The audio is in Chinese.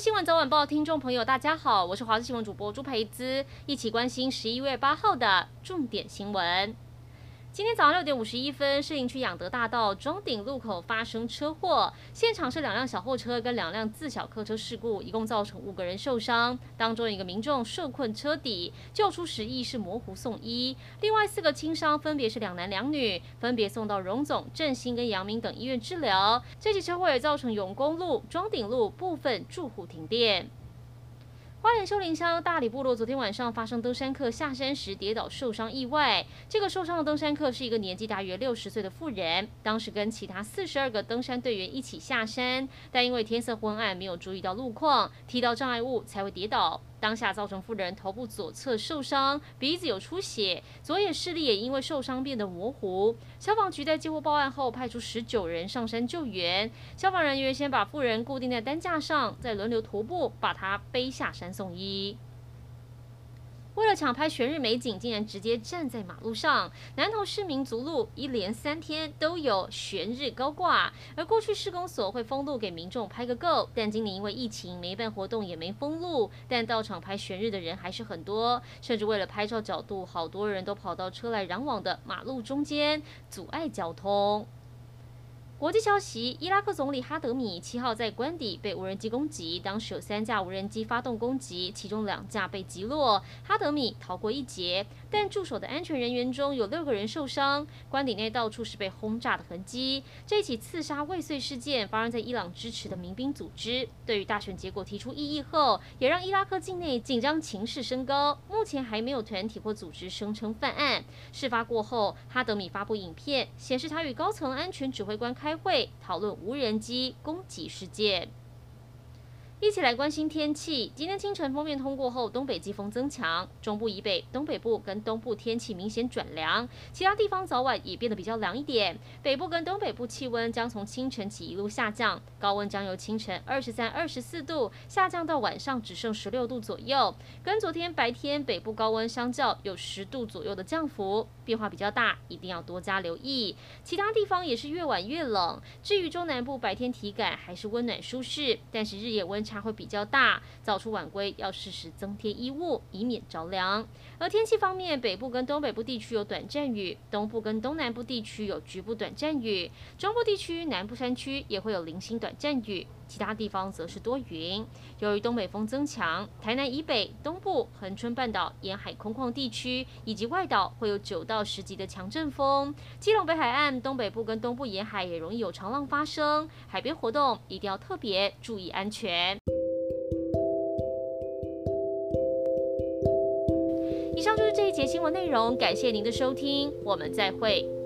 新闻早晚报，听众朋友，大家好，我是华视新闻主播朱培姿，一起关心十一月八号的重点新闻。今天早上六点五十一分，士林区养德大道庄顶路口发生车祸，现场是两辆小货车跟两辆自小客车事故，一共造成五个人受伤，当中一个民众受困车底，救出时意识模糊送医，另外四个轻伤分别是两男两女，分别送到荣总、振兴跟阳明等医院治疗。这起车祸也造成永公路、庄顶路部分住户停电。花莲秀林乡大里部落昨天晚上发生登山客下山时跌倒受伤意外。这个受伤的登山客是一个年纪大约六十岁的妇人，当时跟其他四十二个登山队员一起下山，但因为天色昏暗，没有注意到路况，踢到障碍物才会跌倒。当下造成妇人头部左侧受伤，鼻子有出血，左眼视力也因为受伤变得模糊。消防局在接获报案后，派出十九人上山救援。消防人员先把妇人固定在担架上，再轮流徒步把她背下山送医。为了抢拍悬日美景，竟然直接站在马路上。南投市民族路一连三天都有悬日高挂，而过去施工所会封路给民众拍个够，但今年因为疫情没办活动也没封路，但到场拍悬日的人还是很多，甚至为了拍照角度，好多人都跑到车来人往的马路中间，阻碍交通。国际消息：伊拉克总理哈德米七号在官邸被无人机攻击，当时有三架无人机发动攻击，其中两架被击落，哈德米逃过一劫。但驻守的安全人员中有六个人受伤，官邸内到处是被轰炸的痕迹。这起刺杀未遂事件发生在伊朗支持的民兵组织，对于大选结果提出异议后，也让伊拉克境内紧张情势升高。目前还没有团体或组织声称犯案。事发过后，哈德米发布影片，显示他与高层安全指挥官开开会，讨论无人机攻击事件。一起来关心天气。今天清晨封面通过后，东北季风增强，中部以北、东北部跟东部天气明显转凉，其他地方早晚也变得比较凉一点。北部跟东北部气温将从清晨起一路下降，高温将由清晨二十三、二十四度下降到晚上只剩十六度左右，跟昨天白天北部高温相较有十度左右的降幅，变化比较大，一定要多加留意。其他地方也是越晚越冷，至于中南部白天体感还是温暖舒适，但是日夜温差会比较大，早出晚归要适时增添衣物，以免着凉。而天气方面，北部跟东北部地区有短暂雨，东部跟东南部地区有局部短暂雨，中部地区南部山区也会有零星短暂雨，其他地方则是多云。由于东北风增强，台南以北、东部、恒春半岛沿海空旷地区以及外岛会有九到到十级的强阵风。基隆北海岸、东北部跟东部沿海也容易有长浪发生，海边活动一定要特别注意安全。以上就是这一节新闻内容，感谢您的收听，我们再会。